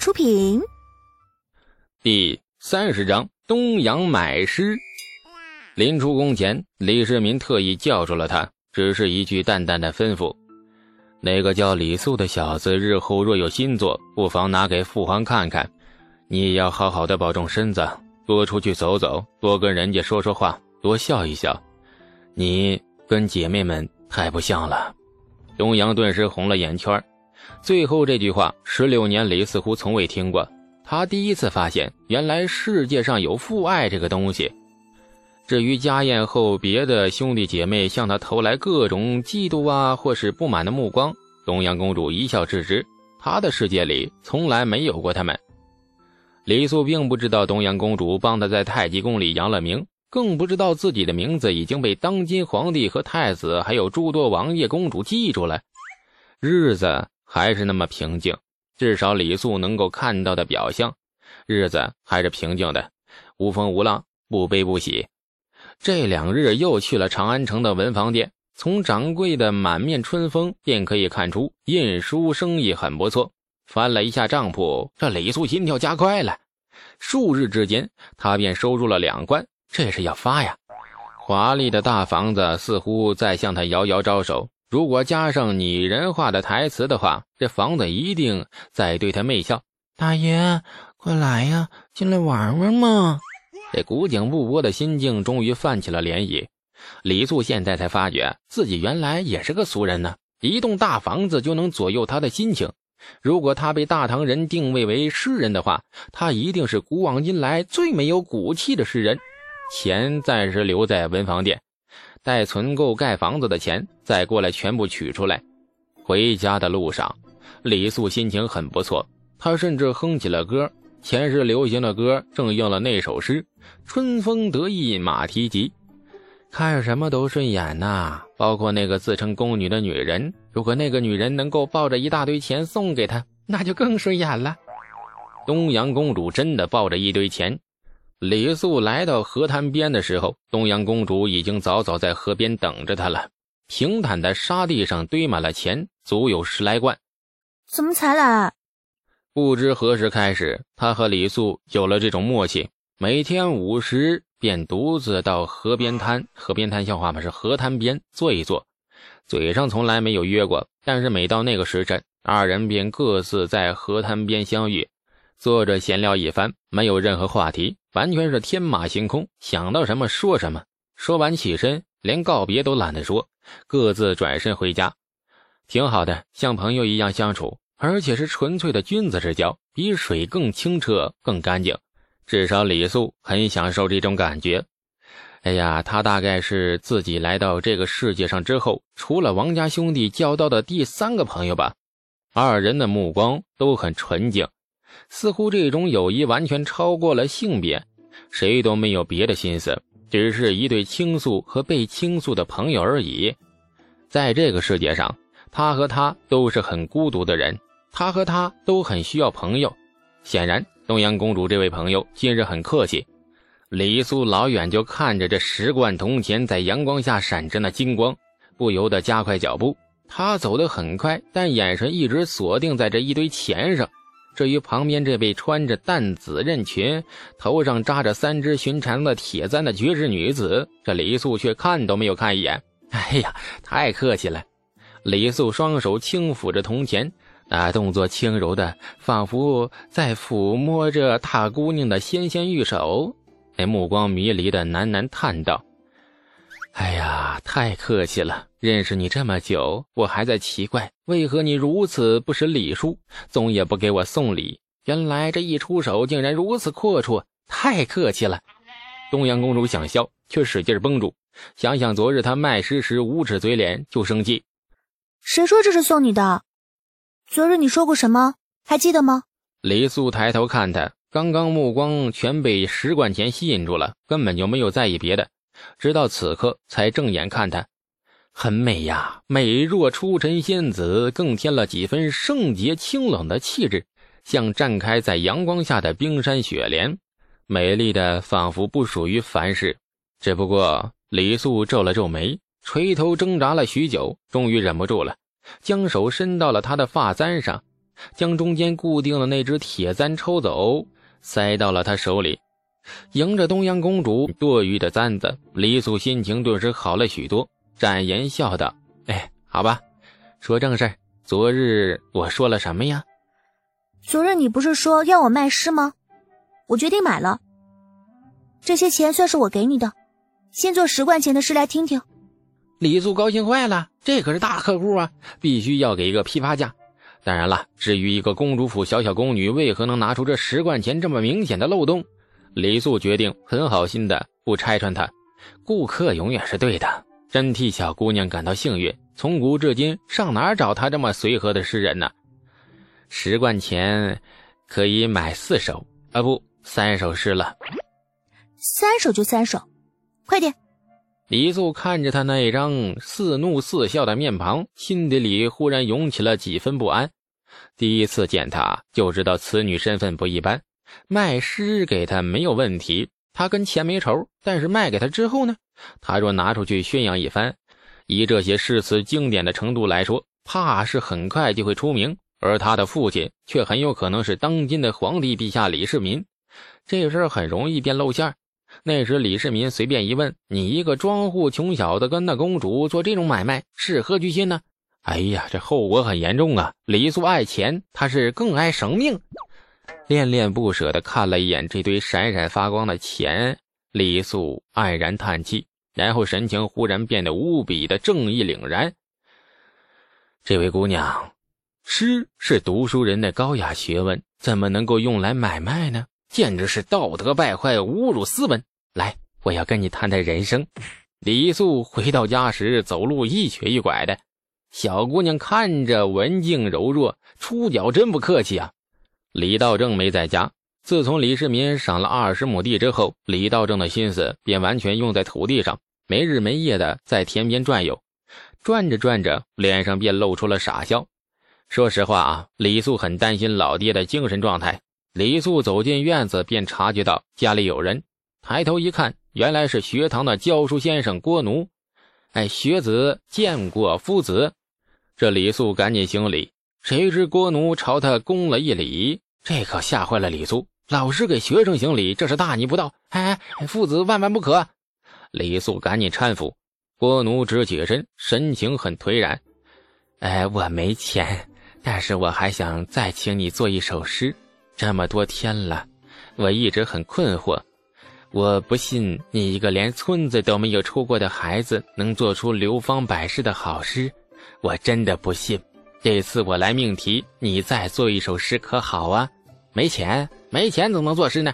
出品。第三十章东阳买诗。临出宫前，李世民特意叫住了他，只是一句淡淡的吩咐：“那个叫李素的小子，日后若有新作，不妨拿给父皇看看。你也要好好的保重身子，多出去走走，多跟人家说说话，多笑一笑。你跟姐妹们太不像了。”东阳顿时红了眼圈。最后这句话，十六年里似乎从未听过。他第一次发现，原来世界上有父爱这个东西。至于家宴后别的兄弟姐妹向他投来各种嫉妒啊或是不满的目光，东阳公主一笑置之。她的世界里从来没有过他们。李素并不知道东阳公主帮她在太极宫里扬了名，更不知道自己的名字已经被当今皇帝和太子还有诸多王爷公主记住了。日子还是那么平静，至少李素能够看到的表象，日子还是平静的，无风无浪，不悲不喜。这两日又去了长安城的文房店，从掌柜的满面春风便可以看出印书生意很不错。翻了一下账簿，这李素心跳加快了。数日之间，他便收入了两贯，这是要发呀！华丽的大房子似乎在向他遥遥招手。如果加上拟人化的台词的话，这房子一定在对他媚笑。大爷，快来呀，进来玩玩嘛！这古井不波的心境终于泛起了涟漪。李素现在才发觉自己原来也是个俗人呢。一栋大房子就能左右他的心情。如果他被大唐人定位为诗人的话，他一定是古往今来最没有骨气的诗人。钱暂时留在文房店，待存够盖房子的钱再过来全部取出来。回家的路上，李素心情很不错，他甚至哼起了歌。前世流行的歌正应了那首诗：“春风得意马蹄疾，看什么都顺眼呐，包括那个自称宫女的女人。如果那个女人能够抱着一大堆钱送给他，那就更顺眼了。”东阳公主真的抱着一堆钱。李素来到河滩边的时候，东阳公主已经早早在河边等着他了。平坦的沙地上堆满了钱，足有十来贯。怎么才来？不知何时开始，他和李素有了这种默契，每天午时便独自到河边滩。河边滩笑话嘛？是河滩边坐一坐，嘴上从来没有约过，但是每到那个时辰，二人便各自在河滩边相遇，坐着闲聊一番，没有任何话题，完全是天马行空，想到什么说什么。说完起身，连告别都懒得说，各自转身回家，挺好的，像朋友一样相处。而且是纯粹的君子之交，比水更清澈、更干净。至少李素很享受这种感觉。哎呀，他大概是自己来到这个世界上之后，除了王家兄弟交到的第三个朋友吧。二人的目光都很纯净，似乎这种友谊完全超过了性别，谁都没有别的心思，只是一对倾诉和被倾诉的朋友而已。在这个世界上，他和他都是很孤独的人。他和他都很需要朋友，显然东阳公主这位朋友今日很客气。李素老远就看着这十贯铜钱在阳光下闪着那金光，不由得加快脚步。他走得很快，但眼神一直锁定在这一堆钱上。至于旁边这位穿着淡紫刃裙、头上扎着三只寻常的铁簪的绝世女子，这李素却看都没有看一眼。哎呀，太客气了！李素双手轻抚着铜钱。那动作轻柔的，仿佛在抚摸着大姑娘的纤纤玉手。那目光迷离的喃喃叹道：“哎呀，太客气了！认识你这么久，我还在奇怪，为何你如此不识礼数，总也不给我送礼。原来这一出手，竟然如此阔绰，太客气了！”东阳公主想笑，却使劲绷住。想想昨日她卖诗时无耻嘴脸，就生气。谁说这是送你的？昨日你说过什么？还记得吗？李素抬头看他，刚刚目光全被石管钱吸引住了，根本就没有在意别的。直到此刻，才正眼看他，很美呀，美若出尘仙子，更添了几分圣洁清冷的气质，像绽开在阳光下的冰山雪莲，美丽的仿佛不属于凡世。只不过李素皱了皱眉，垂头挣扎了许久，终于忍不住了。将手伸到了她的发簪上，将中间固定的那只铁簪抽走，塞到了她手里。迎着东阳公主多余的簪子，李素心情顿时好了许多，展颜笑道：“哎，好吧，说正事昨日我说了什么呀？昨日你不是说要我卖诗吗？我决定买了。这些钱算是我给你的，先做十贯钱的诗来听听。”李素高兴坏了，这可是大客户啊，必须要给一个批发价。当然了，至于一个公主府小小宫女为何能拿出这十贯钱这么明显的漏洞，李素决定很好心的不拆穿他。顾客永远是对的，真替小姑娘感到幸运。从古至今，上哪儿找他这么随和的诗人呢？十贯钱可以买四首啊，不，三首诗了。三首就三首，快点。李素看着他那一张似怒似笑的面庞，心底里忽然涌起了几分不安。第一次见他就知道此女身份不一般，卖诗给他没有问题，他跟钱没仇。但是卖给他之后呢？他若拿出去宣扬一番，以这些诗词经典的程度来说，怕是很快就会出名。而他的父亲却很有可能是当今的皇帝陛下李世民，这事儿很容易便露馅儿。那时，李世民随便一问：“你一个庄户穷小子跟那公主做这种买卖，是何居心呢？”哎呀，这后果很严重啊！李素爱钱，他是更爱生命。恋恋不舍地看了一眼这堆闪闪发光的钱，李素黯然叹气，然后神情忽然变得无比的正义凛然。这位姑娘，诗是读书人的高雅学问，怎么能够用来买卖呢？简直是道德败坏，侮辱斯文！来，我要跟你谈谈人生。李素回到家时，走路一瘸一拐的。小姑娘看着文静柔弱，出脚真不客气啊。李道正没在家。自从李世民赏了二十亩地之后，李道正的心思便完全用在土地上，没日没夜的在田边转悠。转着转着，脸上便露出了傻笑。说实话啊，李素很担心老爹的精神状态。李素走进院子，便察觉到家里有人。抬头一看，原来是学堂的教书先生郭奴。哎，学子见过夫子。这李素赶紧行礼，谁知郭奴朝他躬了一礼，这可吓坏了李素。老师给学生行礼，这是大逆不道！哎哎，父子万万不可！李素赶紧搀扶。郭奴直起身，神情很颓然。哎，我没钱，但是我还想再请你做一首诗。这么多天了，我一直很困惑。我不信你一个连村子都没有出过的孩子能做出流芳百世的好诗，我真的不信。这次我来命题，你再做一首诗可好啊？没钱，没钱怎么能作诗呢？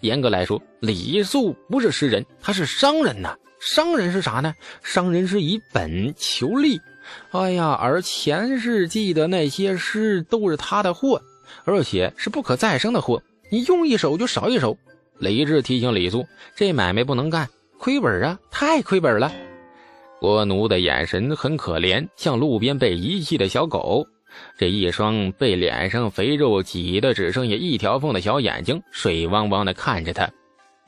严格来说，李素不是诗人，他是商人呐。商人是啥呢？商人是以本求利。哎呀，而前世记的那些诗都是他的货。而且是不可再生的货，你用一手就少一手。李治提醒李素，这买卖不能干，亏本啊，太亏本了。郭奴的眼神很可怜，像路边被遗弃的小狗。这一双被脸上肥肉挤得只剩下一条缝的小眼睛，水汪汪地看着他。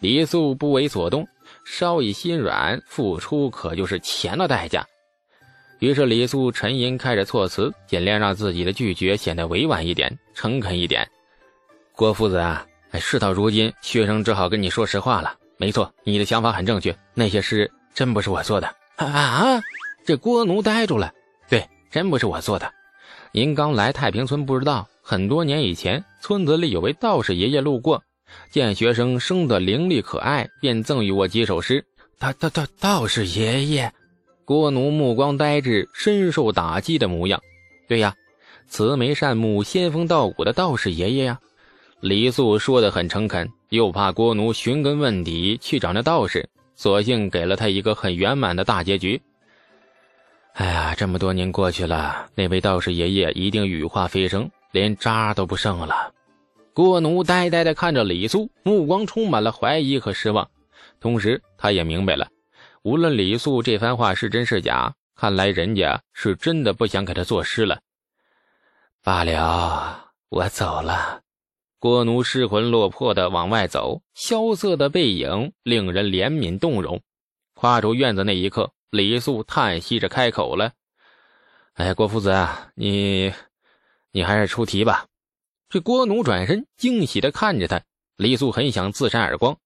李素不为所动，稍一心软，付出可就是钱的代价。于是李素沉吟，开始措辞，尽量让自己的拒绝显得委婉一点、诚恳一点。郭夫子啊，事到如今，学生只好跟你说实话了。没错，你的想法很正确，那些诗真不是我做的啊！这郭奴呆住了。对，真不是我做的。您刚来太平村不知道，很多年以前，村子里有位道士爷爷路过，见学生生得伶俐可爱，便赠予我几首诗。道道道道士爷爷。郭奴目光呆滞，深受打击的模样。对呀，慈眉善目、仙风道骨的道士爷爷呀。李素说的很诚恳，又怕郭奴寻根问底去找那道士，索性给了他一个很圆满的大结局。哎呀，这么多年过去了，那位道士爷爷一定羽化飞升，连渣都不剩了。郭奴呆呆地看着李素，目光充满了怀疑和失望，同时他也明白了。无论李素这番话是真是假，看来人家是真的不想给他作诗了。罢了，我走了。郭奴失魂落魄的往外走，萧瑟的背影令人怜悯动容。跨出院子那一刻，李素叹息着开口了：“哎，郭夫子啊，你，你还是出题吧。这郭奴转身惊喜的看着他，李素很想自扇耳光。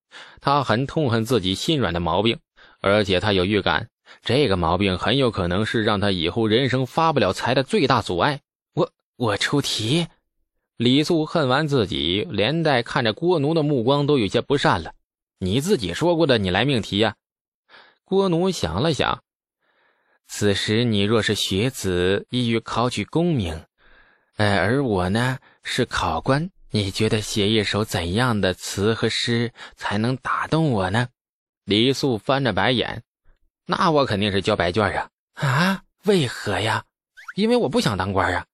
他很痛恨自己心软的毛病，而且他有预感，这个毛病很有可能是让他以后人生发不了财的最大阻碍。我我出题。李素恨完自己，连带看着郭奴的目光都有些不善了。你自己说过的，你来命题呀。郭奴想了想，此时你若是学子，意欲考取功名，呃，而我呢是考官，你觉得写一首怎样的词和诗才能打动我呢？李素翻着白眼，那我肯定是交白卷啊！啊，为何呀？因为我不想当官啊！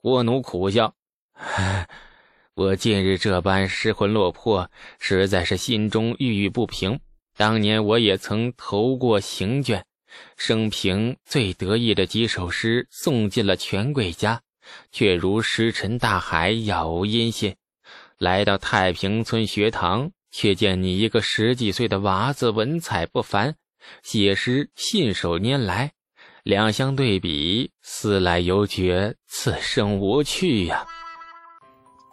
郭奴苦笑，我近日这般失魂落魄，实在是心中郁郁不平。当年我也曾投过行卷，生平最得意的几首诗送进了权贵家，却如石沉大海，杳无音信。来到太平村学堂，却见你一个十几岁的娃子，文采不凡，写诗信手拈来，两相对比，思来犹觉此生无趣呀。